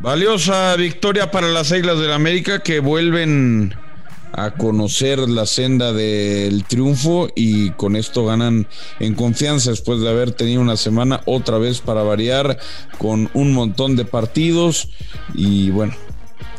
Valiosa victoria para las Águilas del América que vuelven a conocer la senda del triunfo y con esto ganan en confianza después de haber tenido una semana otra vez para variar con un montón de partidos y bueno,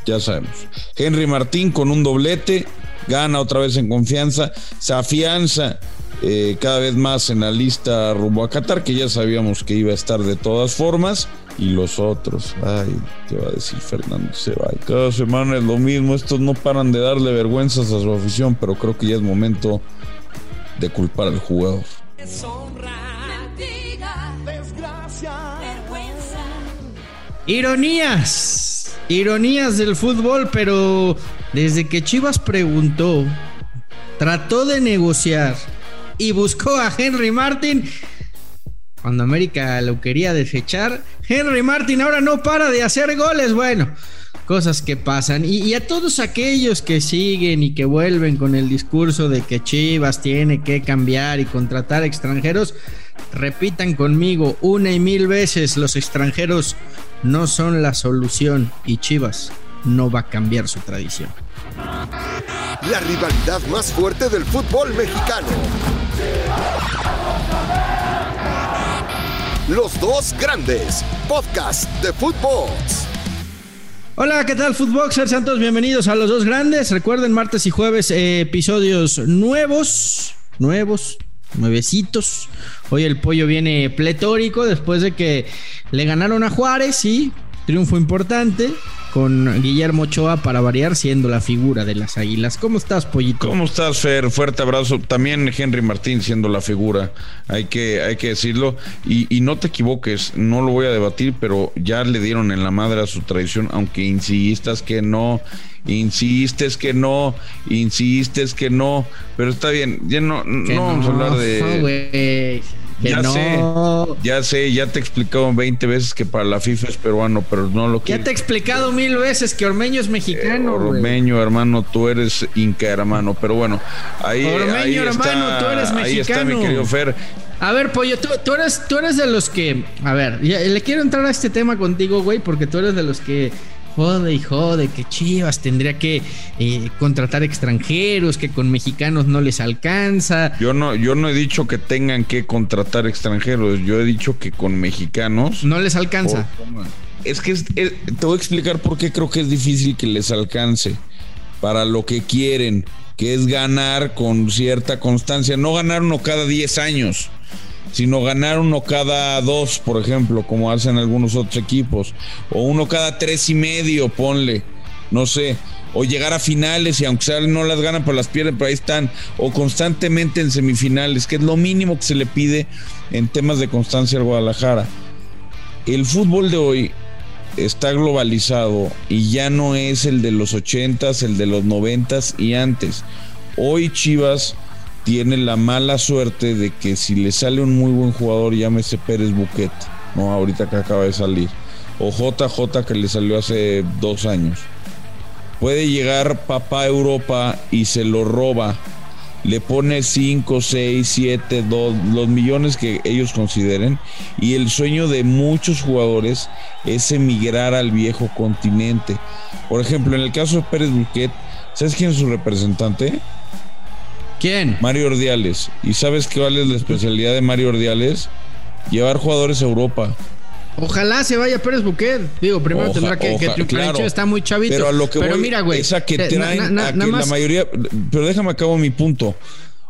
ya sabemos. Henry Martín con un doblete, gana otra vez en confianza, se afianza eh, cada vez más en la lista rumbo a Qatar, que ya sabíamos que iba a estar de todas formas. Y los otros, ay, te va a decir Fernando se va. Cada semana es lo mismo, estos no paran de darle vergüenzas a su afición, pero creo que ya es momento de culpar al jugador. Ironías, ironías del fútbol, pero desde que Chivas preguntó, trató de negociar y buscó a Henry Martin, cuando América lo quería desechar, Henry Martin ahora no para de hacer goles. Bueno, cosas que pasan. Y, a todos aquellos que siguen y que vuelven con el discurso de que Chivas tiene que cambiar y contratar extranjeros, repitan conmigo una y mil veces, los extranjeros no son la solución y Chivas no va a cambiar su tradición. La rivalidad más fuerte del fútbol mexicano los dos grandes, podcast de fútbol. Hola, ¿qué tal, Footboxers? Sean todos bienvenidos a los dos grandes. Recuerden, martes y jueves, eh, episodios nuevos, nuevos, nuevecitos. Hoy el pollo viene pletórico después de que le ganaron a Juárez, sí, triunfo importante con Guillermo Ochoa para variar siendo la figura de las Águilas. ¿Cómo estás, Pollito? ¿Cómo estás, Fer? Fuerte abrazo. También Henry Martín siendo la figura, hay que, hay que decirlo. Y, no te equivoques, no lo voy a debatir, pero ya le dieron en la madre a su tradición, aunque insistas que no, insistes que no, insistes que no, pero está bien, ya no, no, vamos a hablar de ya sé, ya sé, ya te he explicado 20 veces que para la FIFA es peruano, pero no lo quiero. Ya te he explicado mil veces que Ormeño es mexicano. Eh, Ormeño, hermano, tú eres inca, hermano. Pero bueno, ahí, Ormeño, hermano, está, tú eres mexicano. Ahí está mi querido Fer. A ver, Pollo, tú, tú, eres, tú eres de los que. A ver, le quiero entrar a este tema contigo, güey, porque tú eres de los que jode y jode que Chivas tendría que eh, contratar extranjeros, que con mexicanos no les alcanza. Yo no, yo no he dicho que tengan que contratar extranjeros, yo he dicho que con mexicanos no les alcanza. es que te voy a explicar por qué creo que es difícil que les alcance para lo que quieren, que es ganar con cierta constancia, no ganar uno cada 10 años sino ganar uno cada dos, por ejemplo, como hacen algunos otros equipos, o uno cada tres y medio, ponle, no sé, o llegar a finales y aunque sea no las ganan, pues las pierden, pero ahí están, o constantemente en semifinales, que es lo mínimo que se le pide en temas de constancia al Guadalajara. El fútbol de hoy está globalizado y ya no es el de los ochentas, el de los noventas y antes. Hoy Chivas tiene la mala suerte de que si le sale un muy buen jugador, llámese Pérez Buquet, no ahorita que acaba de salir, o JJ que le salió hace dos años. Puede llegar papá Europa y se lo roba, le pone 5, 6, 7, 2, los millones que ellos consideren, y el sueño de muchos jugadores es emigrar al viejo continente. Por ejemplo, en el caso de Pérez Buquet, ¿sabes quién es su representante? ¿Quién? Mario Ordiales. ¿Y sabes qué vale la especialidad de Mario Ordiales? Llevar jugadores a Europa. Ojalá se vaya Pérez Buquet. Digo, primero tendrá que, que está muy chavito. Pero a lo que mira, güey. Esa que traen a que la mayoría. Pero déjame acabo mi punto.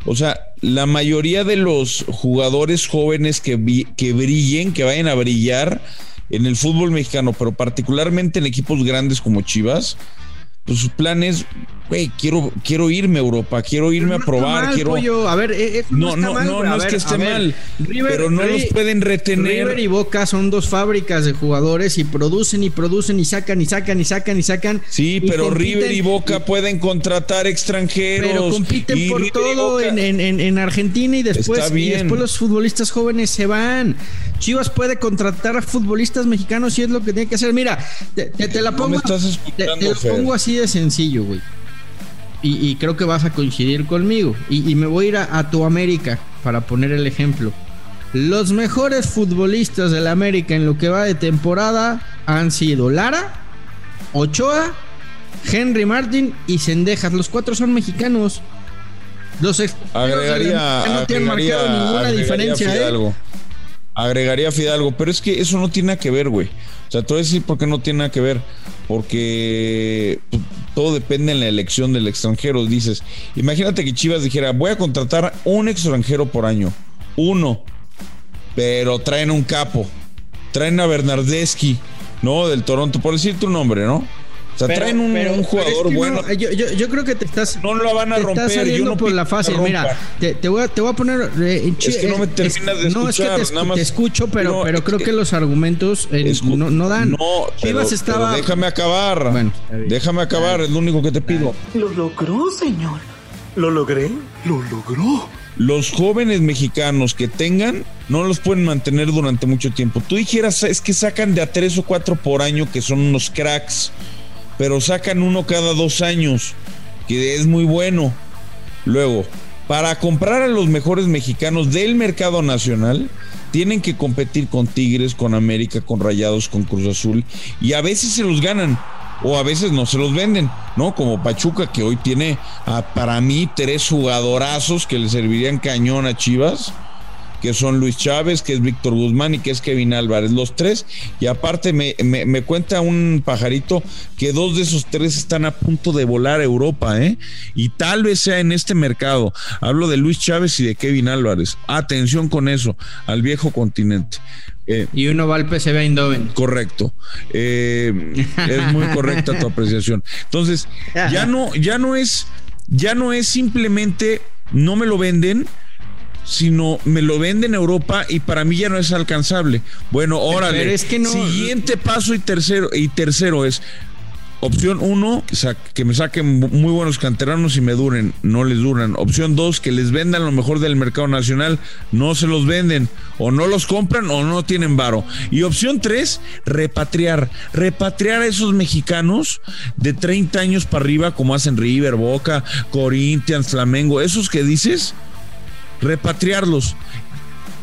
O sea, la mayoría de los jugadores jóvenes que, que brillen, que vayan a brillar en el fútbol mexicano, pero particularmente en equipos grandes como Chivas, pues su plan es güey, quiero, quiero irme a Europa, quiero irme a probar, quiero. A ver, e, no, no, no, no, es que esté mal, pero no los pueden retener. River y Boca son dos fábricas de jugadores y producen y producen y sacan y sacan y sacan y sacan. Sí, pero River y Boca pueden contratar extranjeros. Pero compiten por todo en, en, en, Argentina y después, y después los futbolistas jóvenes se van. Chivas puede contratar a futbolistas mexicanos y es lo que tiene que hacer. Mira, te, la pongo, te, te pongo así de sencillo, güey y, creo que vas a coincidir conmigo. Y, me voy a ir a, tu América para poner el ejemplo. Los mejores futbolistas de la América en lo que va de temporada han sido Lara, Ochoa, Henry Martin y Sendejas. Los cuatro son mexicanos. Los agregaría, no tienen marcado ninguna diferencia. ¿eh? Fidalgo. Agregaría Fidalgo, pero es que eso no tiene nada que ver, güey. O sea, te voy a decir por qué no tiene nada que ver. Porque pues, todo depende en la elección del extranjero. Dices, imagínate que Chivas dijera, voy a contratar un extranjero por año. Uno. Pero traen un capo. Traen a Bernardeschi, ¿no? Del Toronto, por decir tu nombre, ¿no? O sea, traen un, jugador bueno. yo, creo que te estás. No lo van a romper. saliendo por la fase. Mira, te, voy a, te voy a poner. Eh, es que no me terminas de escuchar. No, es que te, nada más, te escucho, pero, pero creo que los argumentos eh, no, no, dan. No, Chivas estaba. déjame acabar. Bueno, déjame acabar, es lo único que te pido. Lo logró, señor. ¿Lo logré? Lo logró. Los jóvenes mexicanos que tengan no los pueden mantener durante mucho tiempo. Tú dijeras, es que sacan de a tres o cuatro por año que son unos cracks pero sacan uno cada dos años, que es muy bueno. Luego, para comprar a los mejores mexicanos del mercado nacional, tienen que competir con Tigres, con América, con Rayados, con Cruz Azul, y a veces se los ganan. O a veces no se los venden, ¿no? Como Pachuca, que hoy tiene para mí tres jugadorazos que le servirían cañón a Chivas que son Luis Chávez, que es Víctor Guzmán y que es Kevin Álvarez, los tres. Y aparte me, me, cuenta un pajarito que dos de esos tres están a punto de volar a Europa, ¿eh? Y tal vez sea en este mercado. Hablo de Luis Chávez y de Kevin Álvarez. Atención con eso, al viejo continente. Eh, y uno va al PCB Eindhoven. Correcto. Eh, es muy correcta tu apreciación. Entonces, ya no, ya no es, ya no es simplemente no me lo venden, sino me lo venden en Europa y para mí ya no es alcanzable. Bueno, órale. es que Siguiente paso y tercero, y tercero es Opción uno, que me saquen muy buenos canteranos y me duren, no les duran. Opción dos, que les vendan lo mejor del mercado nacional, no se los venden, o no los compran o no tienen varo. Y opción tres, repatriar. Repatriar a esos mexicanos de 30 años para arriba, como hacen River, Boca, Corinthians, Flamengo, esos que dices, repatriarlos.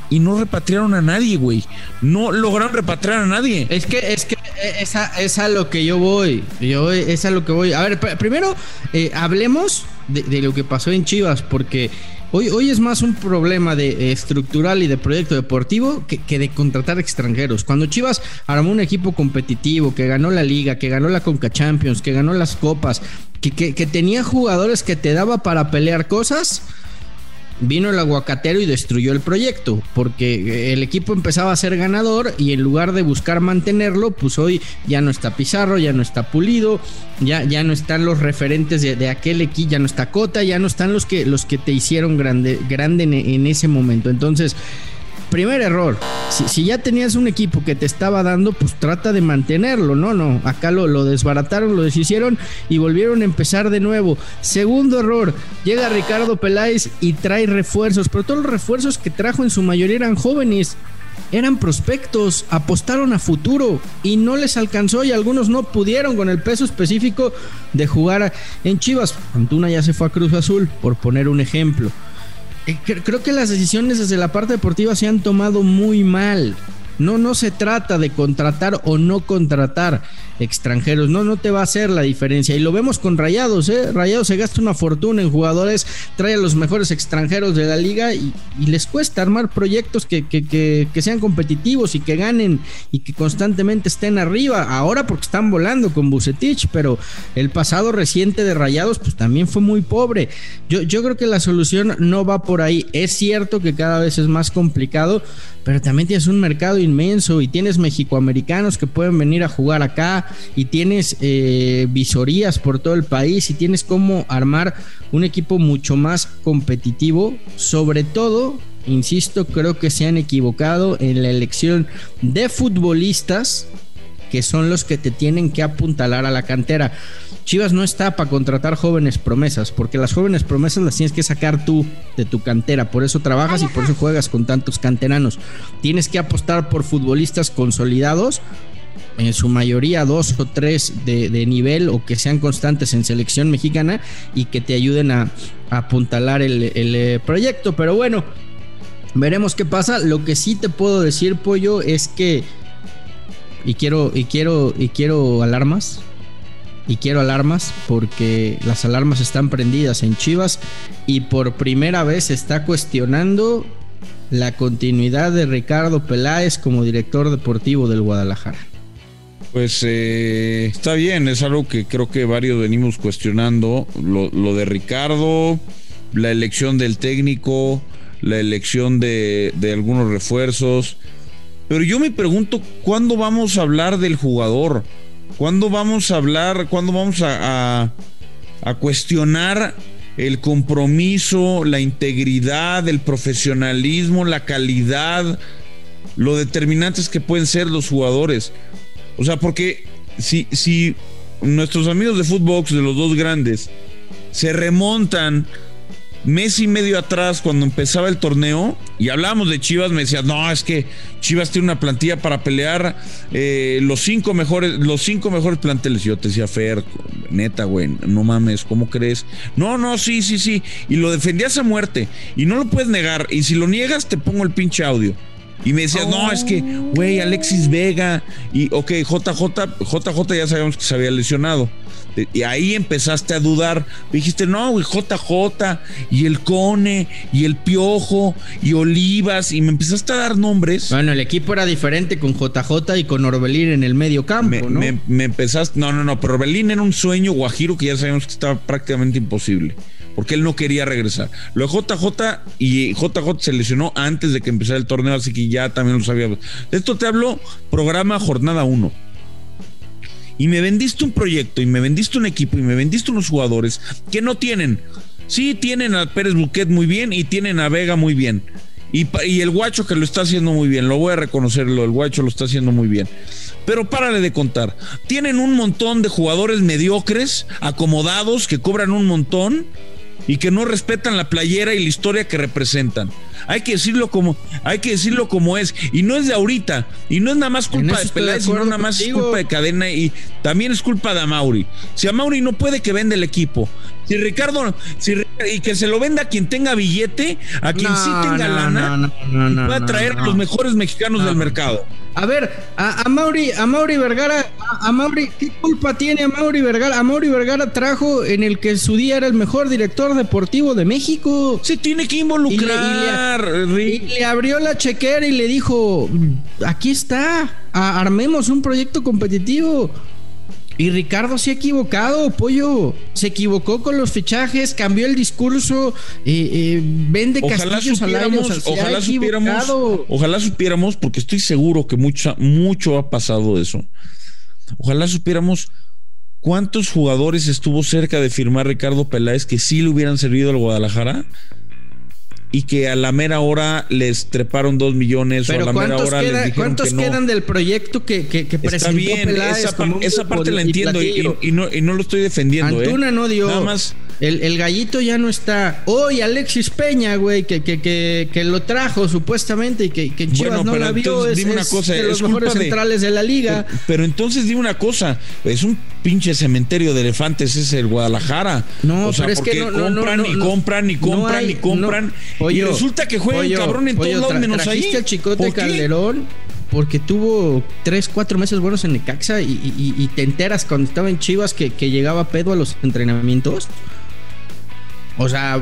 Y no repatriaron a nadie, güey. No lograron repatriar a nadie. Es que, es que esa es a lo que yo voy. Yo es a lo que voy. A ver, primero eh, hablemos de, lo que pasó en Chivas, porque hoy, hoy es más un problema de estructural y de proyecto deportivo que, de contratar extranjeros. Cuando Chivas armó un equipo competitivo, que ganó la liga, que ganó la Conca Champions, que ganó las copas, que, que tenía jugadores que te daba para pelear cosas vino el aguacatero y destruyó el proyecto, porque el equipo empezaba a ser ganador y en lugar de buscar mantenerlo, pues hoy ya no está Pizarro, ya no está Pulido, ya, ya no están los referentes de, aquel equipo, ya no está Cota, ya no están los que, los que te hicieron grande, grande en ese momento. Entonces, primer error. Si, ya tenías un equipo que te estaba dando, pues trata de mantenerlo. No, no. Acá lo, lo desbarataron, lo deshicieron y volvieron a empezar de nuevo. Segundo error. Llega Ricardo Peláez y trae refuerzos. Pero todos los refuerzos que trajo en su mayoría eran jóvenes. Eran prospectos, apostaron a futuro y no les alcanzó y algunos no pudieron con el peso específico de jugar en Chivas. Antuna ya se fue a Cruz Azul, por poner un ejemplo. Eh, creo que las decisiones desde la parte deportiva se han tomado muy mal. No, no se trata de contratar o no contratar extranjeros. No, no te va a hacer la diferencia. Y lo vemos con Rayados, ¿eh? Rayados se gasta una fortuna en jugadores, trae a los mejores extranjeros de la liga y, les cuesta armar proyectos que, que, sean competitivos y que ganen y que constantemente estén arriba. Ahora porque están volando con Bucetich, pero el pasado reciente de Rayados pues también fue muy pobre. Yo, yo creo que la solución no va por ahí. Es cierto que cada vez es más complicado, pero también tienes un mercado inmenso y tienes mexicoamericanos que pueden venir a jugar acá y tienes eh, visorías por todo el país y tienes cómo armar un equipo mucho más competitivo, sobre todo insisto, creo que se han equivocado en la elección de futbolistas que son los que te tienen que apuntalar a la cantera. Chivas no está para contratar jóvenes promesas, porque las jóvenes promesas las tienes que sacar tú de tu cantera, por eso trabajas y por eso juegas con tantos canteranos. Tienes que apostar por futbolistas consolidados, en su mayoría dos o tres de, nivel o que sean constantes en selección mexicana y que te ayuden a, apuntalar el, el eh, proyecto. Pero bueno, veremos qué pasa. Lo que sí te puedo decir, Pollo, es que y quiero, y quiero, y quiero alarmas. Y quiero alarmas porque las alarmas están prendidas en Chivas y por primera vez se está cuestionando la continuidad de Ricardo Peláez como director deportivo del Guadalajara. Pues eh, está bien, es algo que creo que varios venimos cuestionando. Lo, de Ricardo, la elección del técnico, la elección de, algunos refuerzos. Pero yo me pregunto, ¿cuándo vamos a hablar del jugador? ¿Cuándo vamos a hablar, cuándo vamos a, a cuestionar el compromiso, la integridad, el profesionalismo, la calidad, lo determinantes que pueden ser los jugadores? O sea, porque si, si nuestros amigos de Footbox, de los dos grandes, se remontan mes y medio atrás cuando empezaba el torneo y hablábamos de Chivas, me decías, no, es que Chivas tiene una plantilla para pelear eh, los cinco mejores, los cinco mejores planteles. Y yo te decía, Fer, neta, güey, no mames, ¿cómo crees? No, no, sí, sí, sí. Y lo defendías a muerte y no lo puedes negar. Y si lo niegas, te pongo el pinche audio. Y me decías, no, es que, güey, Alexis Vega. Y, ok, JJ, JJ ya sabíamos que se había lesionado. Y ahí empezaste a dudar. Dijiste, no, güey, JJ, y el Cone, y el Piojo, y Olivas, y me empezaste a dar nombres. Bueno, el equipo era diferente con JJ y con Orbelín en el medio campo, ¿no? Me, me empezaste, no, no, no, pero Orbelín era un sueño guajiro que ya sabíamos que estaba prácticamente imposible porque él no quería regresar. Lo de JJ y JJ se lesionó antes de que empezara el torneo, así que ya también lo sabíamos. De esto te hablo, programa jornada 1. Y me vendiste un proyecto, y me vendiste un equipo, y me vendiste unos jugadores que no tienen. Sí, tienen a Pérez Buquet muy bien y tienen a Vega muy bien. Y, y, el guacho que lo está haciendo muy bien, lo voy a reconocerlo, el guacho lo está haciendo muy bien. Pero párale de contar. Tienen un montón de jugadores mediocres, acomodados, que cobran un montón y que no respetan la playera y la historia que representan. Hay que decirlo como, hay que decirlo como es. Y no es de ahorita. Y no es nada más culpa de Peláez, sino nada más es culpa de cadena. Y también es culpa de Amauri. Si Amauri no puede que venda el equipo. Si Ricardo, si, y que se lo venda a quien tenga billete, a quien sí tenga lana, y pueda traer a los mejores mexicanos del mercado. A ver, a, a, Mauri, a Mauri Vergara, a, Mauri, ¿qué culpa tiene a Mauri Vergara? A Mauri Vergara trajo en el que su día era el mejor director deportivo de México. Se tiene que involucrar. Y le, abrió la chequera y le dijo, aquí está, armemos un proyecto competitivo. Y Ricardo se ha equivocado, pollo. Se equivocó con los fichajes, cambió el discurso, eh, eh, vende ojalá supiéramos, ojalá supiéramos, ojalá supiéramos, porque estoy seguro que mucho, mucho ha pasado eso. Ojalá supiéramos cuántos jugadores estuvo cerca de firmar Ricardo Peláez que sí le hubieran servido al Guadalajara y que a la mera hora les treparon dos millones Pero o a la mera hora les dijeron ¿cuántos que no. quedan del proyecto que, que, que Está bien, esa, parte la entiendo y, no, y no lo estoy defendiendo. Antuna ¿eh? no dio. Nada más. El, el, gallito ya no está. Hoy Alexis Peña, güey, que, que, que, que, lo trajo supuestamente y que, que Chivas no la vio. Es, una cosa, de los mejores centrales de la liga. Pero, pero, entonces dime una cosa. Es un pinche cementerio de elefantes, es el Guadalajara. No, o sea, pero es que no, compran, no, y compran y compran y compran. y resulta que juega el cabrón en todos lados menos ahí. al Chicote Calderón porque tuvo tres, cuatro meses buenos en Necaxa y, y, y, te enteras cuando estaba en Chivas que, que llegaba pedo a los entrenamientos. O sea.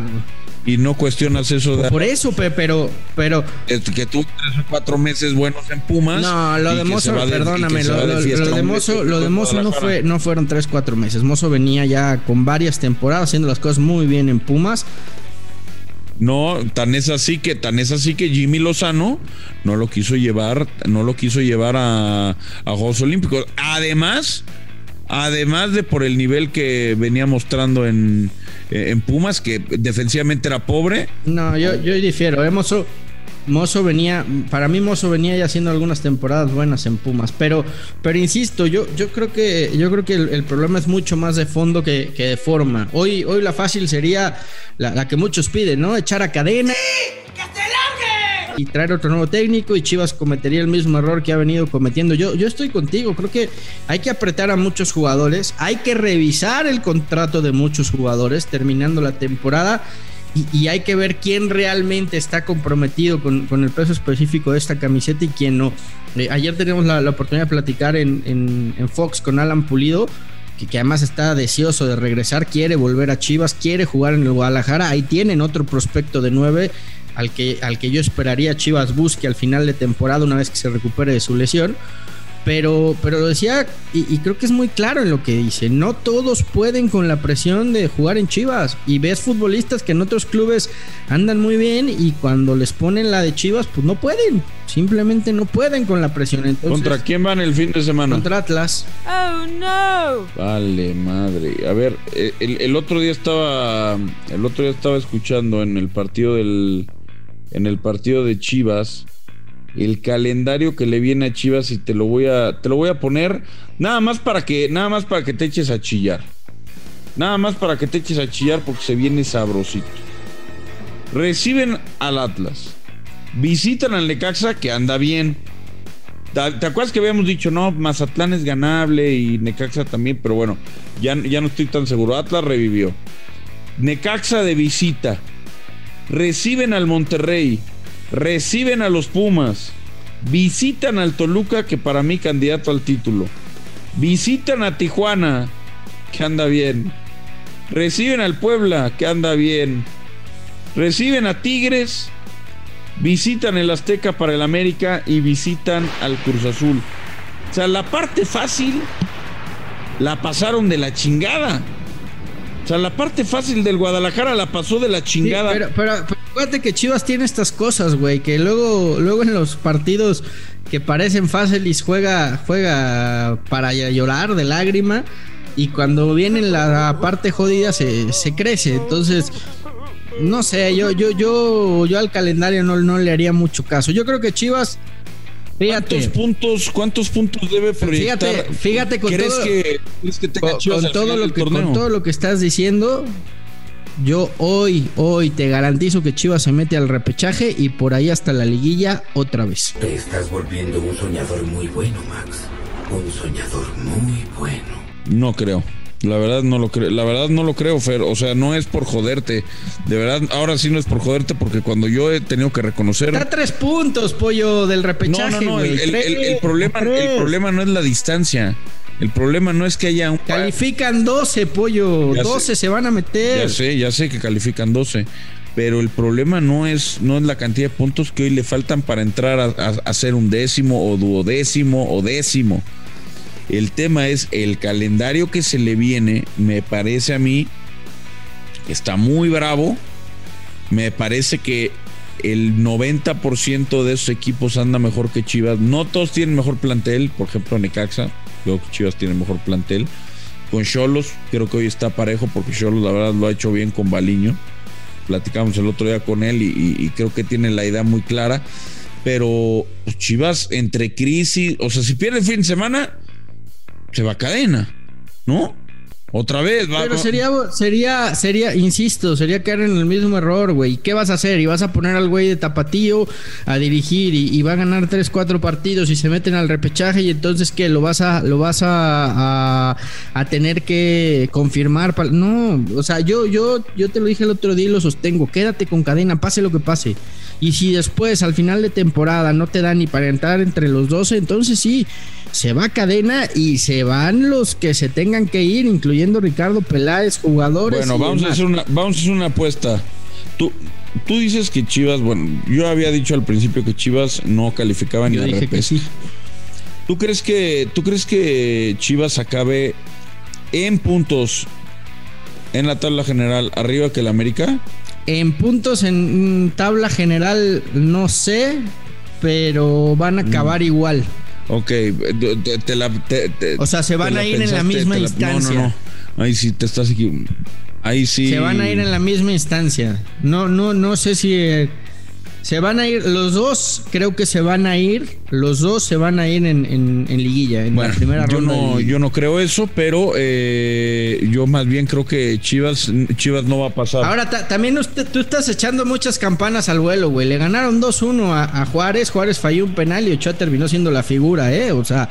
Y no cuestionas eso de. Por eso, pero. pero que tuvo tres o cuatro meses buenos en Pumas. No, lo de Mozo, perdóname. Lo, lo, de Mozo, lo de Mozo no, fue, no fueron tres, cuatro meses. Mozo venía ya con varias temporadas haciendo las cosas muy bien en Pumas. No, tan es así que, tan es así que Jimmy Lozano no lo quiso llevar, no lo quiso llevar a, a Juegos Olímpicos. Además, además de por el nivel que venía mostrando en, en Pumas, que defensivamente era pobre. No, yo, yo difiero. ¿eh? Mozo, Mozo venía, para mí Mozo venía ya haciendo algunas temporadas buenas en Pumas, pero, pero insisto, yo, yo creo que, yo creo que el, problema es mucho más de fondo que, que, de forma. Hoy, hoy la fácil sería la, la, que muchos piden, ¿no? Echar a cadena. ¡Sí! ¡Que se largue! Y traer otro nuevo técnico y Chivas cometería el mismo error que ha venido cometiendo. Yo, yo estoy contigo, creo que hay que apretar a muchos jugadores, hay que revisar el contrato de muchos jugadores terminando la temporada y, hay que ver quién realmente está comprometido con, el peso específico de esta camiseta y quién no. Eh, ayer teníamos la, oportunidad de platicar en, Fox con Alan Pulido, que, que, además está deseoso de regresar, quiere volver a Chivas, quiere jugar en el Guadalajara. Ahí tienen otro prospecto de nueve al que, al que yo esperaría Chivas busque al final de temporada una vez que se recupere de su lesión. Pero, pero lo decía, y, creo que es muy claro en lo que dice, no todos pueden con la presión de jugar en Chivas. Y ves futbolistas que en otros clubes andan muy bien y cuando les ponen la de Chivas, pues no pueden. Simplemente no pueden con la presión. ¿Contra quién van el fin de semana? Contra Atlas. Oh, no. Vale, madre. A ver, eh, el, el otro día estaba, el otro día estaba escuchando en el partido del, en el partido de Chivas el calendario que le viene a Chivas y te lo voy a te lo voy a poner nada más para que nada más para que te eches a chillar. Nada más para que te eches a chillar porque se viene sabrosito. Reciben al Atlas. Visitan al Necaxa que anda bien. ¿Te acuerdas que habíamos dicho, no, Mazatlán es ganable y Necaxa también? Pero bueno, ya, ya no estoy tan seguro. Atlas revivió. Necaxa de visita. Reciben al Monterrey reciben a los Pumas, visitan al Toluca, que para mí candidato al título, visitan a Tijuana, que anda bien, reciben al Puebla, que anda bien, reciben a Tigres, visitan el Azteca para el América y visitan al Cruz Azul. O sea, la parte fácil la pasaron de la chingada. O sea, la parte fácil del Guadalajara la pasó de la chingada. pero, pero, Acuérdate que Chivas tiene estas cosas, güey, que luego, luego en los partidos que parecen fáciles juega, juega para llorar de lágrima y cuando viene la parte jodida se, crece. Entonces, no sé, yo, yo, yo, yo al calendario no, no le haría mucho caso. Yo creo que Chivas Fíjate. ¿Cuántos puntos, cuántos puntos debe proyectar? Fíjate, fíjate con todo, que, con, todo lo que, con todo lo que estás diciendo, yo hoy, hoy te garantizo que Chivas se mete al repechaje y por ahí hasta la liguilla otra vez. Te estás volviendo un soñador muy bueno, Max. Un soñador muy bueno. No creo. La verdad no lo creo, la verdad no lo creo, Fer. O sea, no es por joderte. De verdad, ahora sí no es por joderte, porque cuando yo he tenido que reconocer. Está tres puntos, pollo, del repechaje. No, no, no. el, problema, el problema no es la distancia. El problema no es que haya un. Califican 12, pollo. 12 se van a meter. Ya sé, ya sé que califican 12. Pero el problema no es, no es la cantidad de puntos que hoy le faltan para entrar a, a, ser un décimo o duodécimo o décimo. El tema es el calendario que se le viene, me parece a mí, está muy bravo. Me parece que el 90% de esos equipos anda mejor que Chivas. No todos tienen mejor plantel, por ejemplo Necaxa Creo que Chivas tiene mejor plantel. Con Cholos, creo que hoy está parejo porque Cholos la verdad lo ha hecho bien con Baliño. Platicamos el otro día con él y, creo que tiene la idea muy clara. Pero pues, Chivas entre crisis, o sea, si pierde el fin de semana, se va a cadena, ¿no? Otra vez, va. Pero sería, sería, sería, insisto, sería caer en el mismo error, güey. ¿Qué vas a hacer? ¿Y vas a poner al güey de tapatío a dirigir y, va a ganar 3, 4 partidos y se meten al repechaje y entonces qué? ¿Lo vas a, lo vas a, a, tener que confirmar? No, o sea, yo, yo, yo te lo dije el otro día y lo sostengo. Quédate con cadena, pase lo que pase. Y si después, al final de temporada, no te da ni para entrar entre los 12, entonces sí se va cadena y se van los que se tengan que ir, incluyendo Ricardo Peláez, jugadores. Bueno, vamos a, hacer una, vamos a hacer una apuesta. Tú, tú dices que Chivas, bueno, yo había dicho al principio que Chivas no calificaba ni a dije que sí. ¿Tú crees que, ¿Tú crees que Chivas acabe en puntos en la tabla general arriba que el América? En puntos en tabla general no sé, pero van a acabar mm. igual. Ok, te, la. o sea, se van a ir en la misma instancia. No, no, no. Ahí sí te estás aquí. Ahí sí. Se van a ir en la misma instancia. No, no, no sé si. Eh, se van a ir, los dos creo que se van a ir, los dos se van a ir en, liguilla, en la primera yo ronda. No, yo no creo eso, pero eh, yo más bien creo que Chivas, Chivas no va a pasar. Ahora, también tú estás echando muchas campanas al vuelo, güey. Le ganaron 2-1 a, Juárez, Juárez falló un penal y Ochoa terminó siendo la figura, ¿eh? O sea,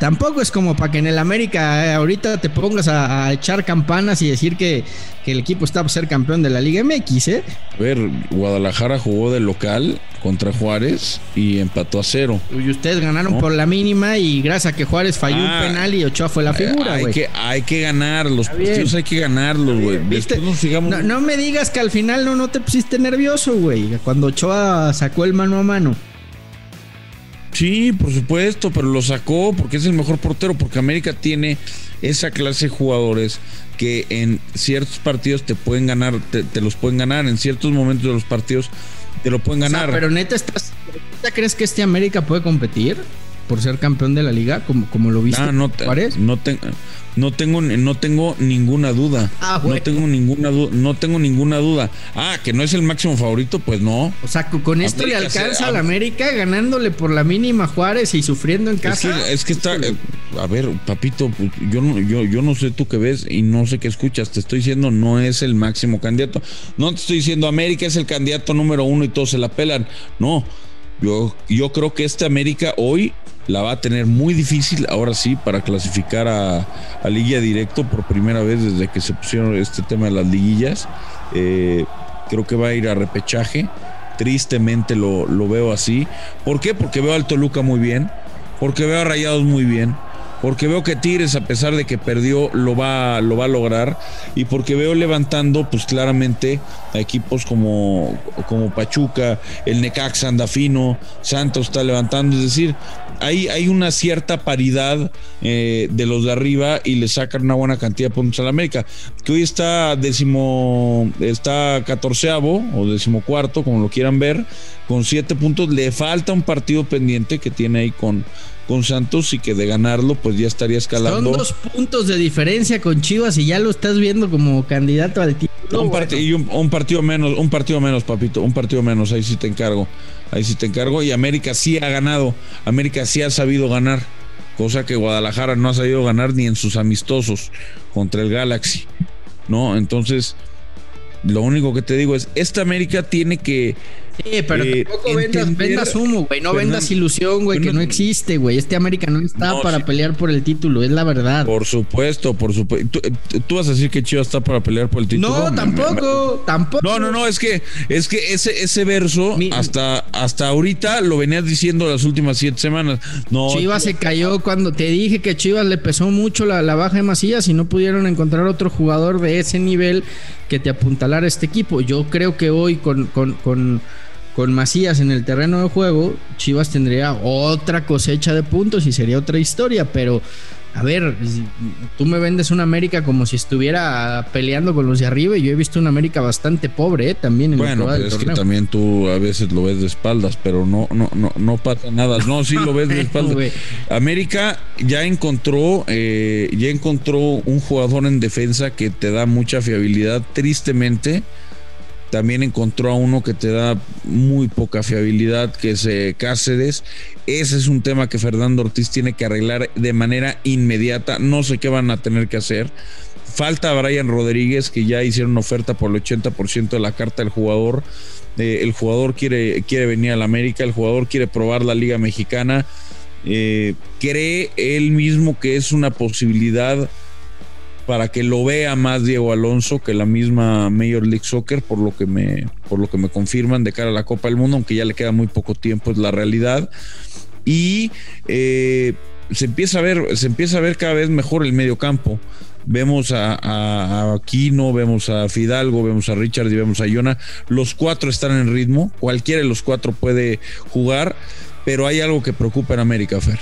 tampoco es como para que en el América eh, ahorita te pongas a, echar campanas y decir que, que el equipo está para ser campeón de la Liga MX, ¿eh? A ver, Guadalajara jugó de lo local contra Juárez y empató a cero. Y ustedes ganaron por la mínima y gracias a que Juárez falló un Ah, penal y Ochoa fue la figura, hay güey. que, hay que ganar, los partidos hay que ganarlos, güey. No, no me digas que al final no, no te pusiste nervioso, güey. Cuando Ochoa sacó el mano a mano. Sí, por supuesto, pero lo sacó porque es el mejor portero, porque América tiene esa clase de jugadores que en ciertos partidos te pueden ganar, te, te los pueden ganar, en ciertos momentos de los partidos te lo pueden O sea, ganar. pero neta, estás, ¿neta crees que este América puede competir por ser campeón de la liga? Como, como lo viste Ah, no, te- Juárez. no, te- no tengo no tengo ninguna duda. Ah, no tengo ninguna duda, no tengo ninguna duda. Ah, que no es el máximo favorito, pues no. O sea, con- esto le América alcanza al Am- América ganándole por la mínima Juárez y sufriendo en Es casa. que, es que está, eh, a ver, papito, pues, yo no, yo, yo no sé tú qué ves y no sé qué escuchas. Te estoy diciendo, no es el máximo candidato. No te estoy diciendo, América es el candidato número uno y todos se la pelan. No, yo, yo creo que este América hoy la va a tener muy difícil, ahora sí, para clasificar a, a liguilla directo por primera vez desde que se pusieron este tema de las liguillas. Eh, creo que va a ir a repechaje. Tristemente lo, lo veo así. ¿Por qué? Porque veo al Toluca muy bien. Porque veo a Rayados muy bien. Porque veo que Tigres, a pesar de que perdió, lo va, lo va a lograr. Y porque veo levantando, pues claramente, a equipos como, como Pachuca, el Necaxa anda fino, Santos está levantando. Es decir, hay, hay una cierta paridad eh, de los de arriba y le sacan una buena cantidad de puntos a la América. Que hoy está décimo, está catorceavo o decimocuarto, como lo quieran ver, con siete puntos. Le falta un partido pendiente que tiene ahí con, con Santos y que de ganarlo, pues ya estaría Son escalando. dos puntos de diferencia con Chivas y ya lo estás viendo como candidato al título. un, bueno. y un, un partido menos, un partido menos, papito, un partido menos, ahí sí te encargo, ahí sí te encargo. Y América sí ha ganado, América sí ha sabido ganar, cosa que Guadalajara no ha sabido ganar ni en sus amistosos contra el Galaxy, ¿no? Entonces, lo único que te digo es, esta América tiene que... Sí, pero eh, tampoco vendas, entender- vendas humo, güey. No Fernando- vendas ilusión, güey, que no existe, güey. Este América no está No, para sí. pelear por el título, es la verdad. Por supuesto, por supuesto. ¿Tú, tú vas a decir que Chivas está para pelear por el título? no, Me- me- tampoco, tampoco. No, no, no, es que, es que ese, ese verso Mi- hasta, hasta ahorita lo venías diciendo las últimas siete semanas. No, Chivas se cayó cuando te dije que Chivas le pesó mucho la, la baja de Macías y no pudieron encontrar otro jugador de ese nivel que te apuntalara este equipo. Yo creo que hoy con, con, con, con Macías en el terreno de juego, Chivas tendría otra cosecha de puntos y sería otra historia, pero a ver, tú me vendes una América como si estuviera peleando con los de arriba y yo he visto una América bastante pobre ¿eh? también en Bueno, pero es que también tú a veces lo ves de espaldas, pero no, no, no, no pasa nada. No, sí lo ves de espaldas. América ya encontró, eh, ya encontró un jugador en defensa que te da mucha fiabilidad. Tristemente, también encontró a uno que te da muy poca fiabilidad, que es eh, Cáceres. Ese es un tema que Fernando Ortiz tiene que arreglar de manera inmediata. No sé qué van a tener que hacer. Falta Brian Rodríguez, que ya hicieron oferta por el 80% de la carta del jugador. Eh, el jugador quiere, quiere venir a la América, el jugador quiere probar la Liga Mexicana. Eh, cree él mismo que es una posibilidad para que lo vea más Diego Alonso que la misma Major League Soccer, por lo que me, por lo que me confirman de cara a la Copa del Mundo, aunque ya le queda muy poco tiempo, es la realidad. Y eh, se empieza a ver, se empieza a ver cada vez mejor el medio campo. Vemos a, a, Aquino, vemos a Fidalgo, vemos a Richard y vemos a Iona. Los cuatro están en ritmo. Cualquiera de los cuatro puede jugar. Pero hay algo que preocupa en América, Fer.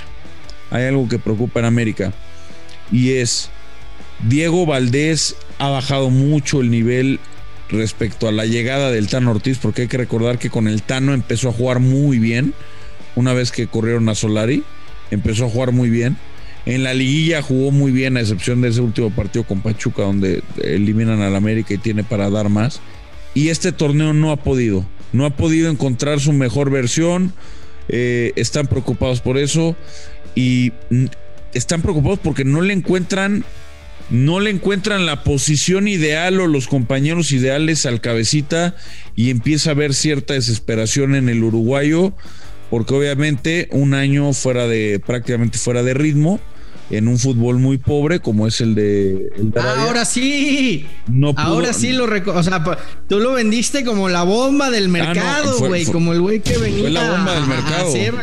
Hay algo que preocupa en América. Y es Diego Valdés ha bajado mucho el nivel respecto a la llegada del Tano Ortiz, porque hay que recordar que con el Tano empezó a jugar muy bien. Una vez que corrieron a Solari, empezó a jugar muy bien. En la liguilla jugó muy bien, a excepción de ese último partido con Pachuca, donde eliminan al América y tiene para dar más. Y este torneo no ha podido. No ha podido encontrar su mejor versión. Eh, están preocupados por eso. Y están preocupados porque no le encuentran no le encuentran la posición ideal o los compañeros ideales al cabecita y empieza a haber cierta desesperación en el uruguayo porque obviamente un año fuera de prácticamente fuera de ritmo en un fútbol muy pobre como es el de... El de Arabia. Ahora sí. No pudo- Ahora sí lo O sea, tú lo vendiste como la bomba del mercado, Ah, fue- güey. fue- como el güey que venía la bomba del a mercado. hacer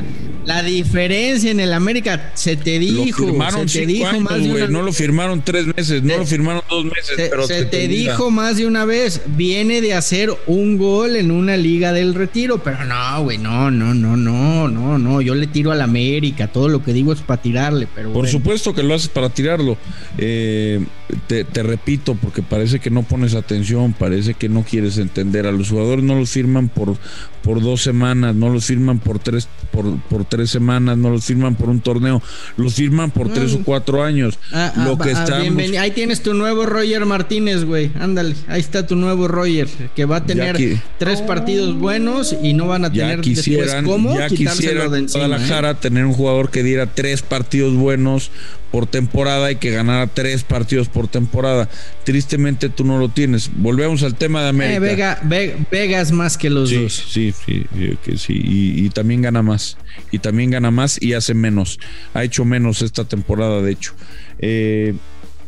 la diferencia en el América. Se te Lo dijo. firmaron se te dijo años, más de una No lo firmaron tres meses, no Se- lo firmaron dos meses, Se, pero se te dijo más de una vez, viene de hacer un gol en una liga del retiro, pero no, güey, no, no, no, no, no, no, yo le tiro al América, todo lo que digo es para tirarle, pero Por bueno. supuesto que lo haces para tirarlo. Eh, te, te repito, porque parece que no pones atención, parece que no quieres entender. A los jugadores no los firman por, por dos semanas, no los firman por tres, por, por tres semanas, no los firman por un torneo, los firman por tres o cuatro años. Ah, ah, lo que ah, estamos- Ahí tienes tu nuevo Roger Martínez, güey. Ándale, ahí está tu nuevo Roger, que va a tener qui- tres partidos buenos y no van a ya tener después cómo ya quitárselo de encima. ¿eh? Guadalajara tener un jugador que diera tres partidos buenos por temporada y que ganara tres partidos por temporada. Tristemente tú no lo tienes. Volvemos al tema de ¿eh? América. Eh, Vega, Ve- Vegas más que los Sí, dos. sí, sí, sí, que sí. Y, y también gana más. Y también gana más y hace menos. Ha hecho menos esta temporada, de hecho. Eh,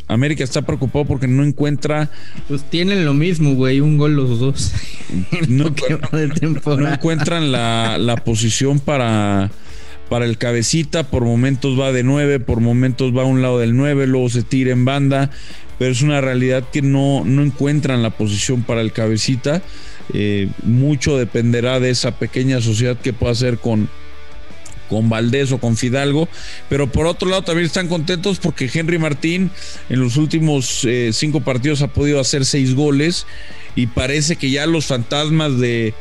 América está preocupado porque no encuentra, Pues tienen lo mismo, güey, un gol los dos. no, no temporada. encuentran la, la posición para, para el cabecita. Por momentos va de 9, por momentos va a un lado del 9, luego se tira en banda. Pero es una realidad que no, no encuentran la posición para el cabecita. Eh, mucho dependerá de esa pequeña sociedad que pueda hacer con, con Valdés o con Fidalgo. Pero por otro lado también están contentos porque Henry Martín en los últimos eh, cinco partidos ha podido hacer seis goles y parece que ya los fantasmas de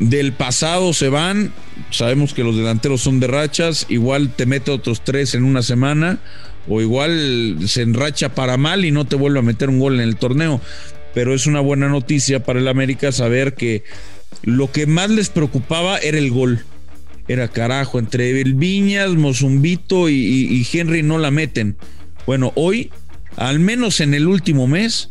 del pasado se van. Sabemos que los delanteros son de rachas. Igual te mete otros tres en una semana. O igual se enracha para mal y no te vuelve a meter un gol en el torneo. Pero es una buena noticia para el América saber que lo que más les preocupaba era el gol. Era carajo, entre el Viñas, Mozumbito y, y- y Henry no la meten. Bueno, hoy, al menos en el último mes,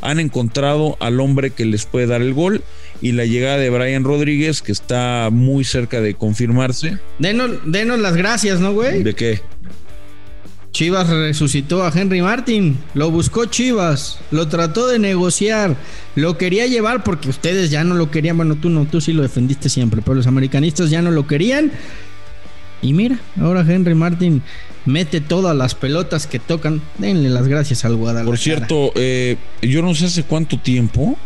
han encontrado al hombre que les puede dar el gol y la llegada de Brian Rodríguez, que está muy cerca de confirmarse. Denos, denos las gracias, ¿no, güey? ¿De qué? Chivas resucitó a Henry Martin, lo buscó Chivas, lo trató de negociar, lo quería llevar porque ustedes ya no lo querían, bueno, tú no, tú sí lo defendiste siempre, pero los americanistas ya no lo querían. Y mira, ahora Henry Martin mete todas las pelotas que tocan. Denle las gracias al Guadalajara. Por cierto, eh, yo no sé hace cuánto tiempo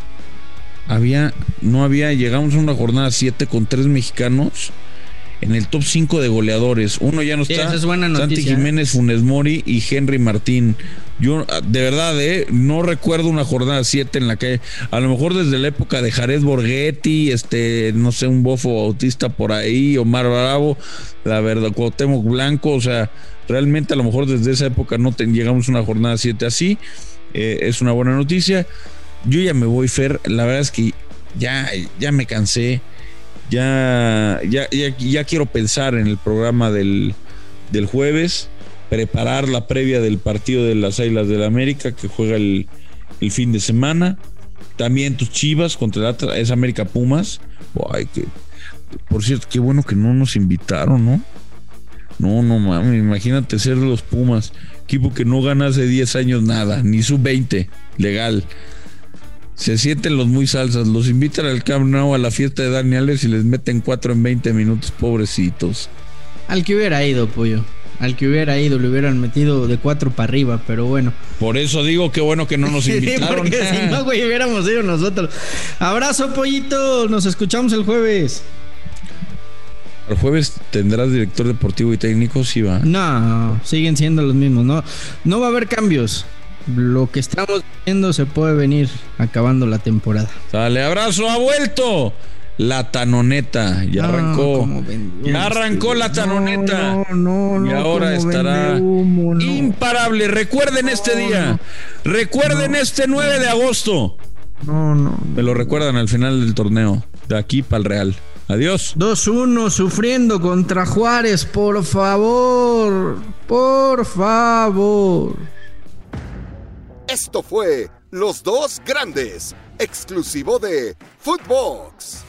había, no había, llegamos a una jornada 7 con tres mexicanos en el top 5 de goleadores. Uno ya no Sí, está. esa es buena Santi noticia, ¿eh? Jiménez, Funes Mori y Henry Martín. Yo, ah, de verdad, eh, no recuerdo una jornada 7 en la que, a lo mejor desde la época de Jared Borghetti, este, no sé, un bofo bautista por ahí, Omar Bravo, la verdad, Cuauhtémoc Blanco, o sea, realmente a lo mejor desde esa época no te- llegamos a una jornada 7 así. Eh, es una buena noticia. Yo ya me voy, Fer. La verdad es que ya, ya me cansé. Ya, ya, ya, quiero pensar en el programa del, del jueves, preparar la previa del partido de las Águilas del América que juega el, el fin de semana. También tus chivas contra Atlas, es América Pumas. Por cierto, qué bueno que no nos invitaron, ¿no? No, no mames, imagínate ser los Pumas, equipo que no gana hace 10 años nada, ni sub-20, legal. Se sienten los muy salsas, los invitan al Camp Nou a la fiesta de Dani Alves y les meten 4 en 20 minutos, pobrecitos. Al que hubiera ido, pollo. Al que hubiera ido, le hubieran metido de cuatro para arriba, pero bueno. Por eso digo qué bueno que no nos Sí, invitaron. porque si no, güey, hubiéramos ido nosotros. Abrazo, pollito. Nos escuchamos el jueves. El jueves tendrás director deportivo y técnico, sí va. No, siguen siendo los mismos. No, no va a haber cambios. Lo que estamos viendo se puede venir acabando la temporada. Sale, abrazo, ha vuelto. La tanoneta, ya No, arrancó. Ya arrancó la tanoneta. No, no, no, y ahora estará humo, imparable. Recuerden este día. Recuerden este 9 de agosto. No, no. Me lo recuerdan al final del torneo. De aquí para el Real. Adiós. 2-1 sufriendo contra Juárez, por favor. Por favor. Esto fue Los Dos Grandes, exclusivo de Footbox.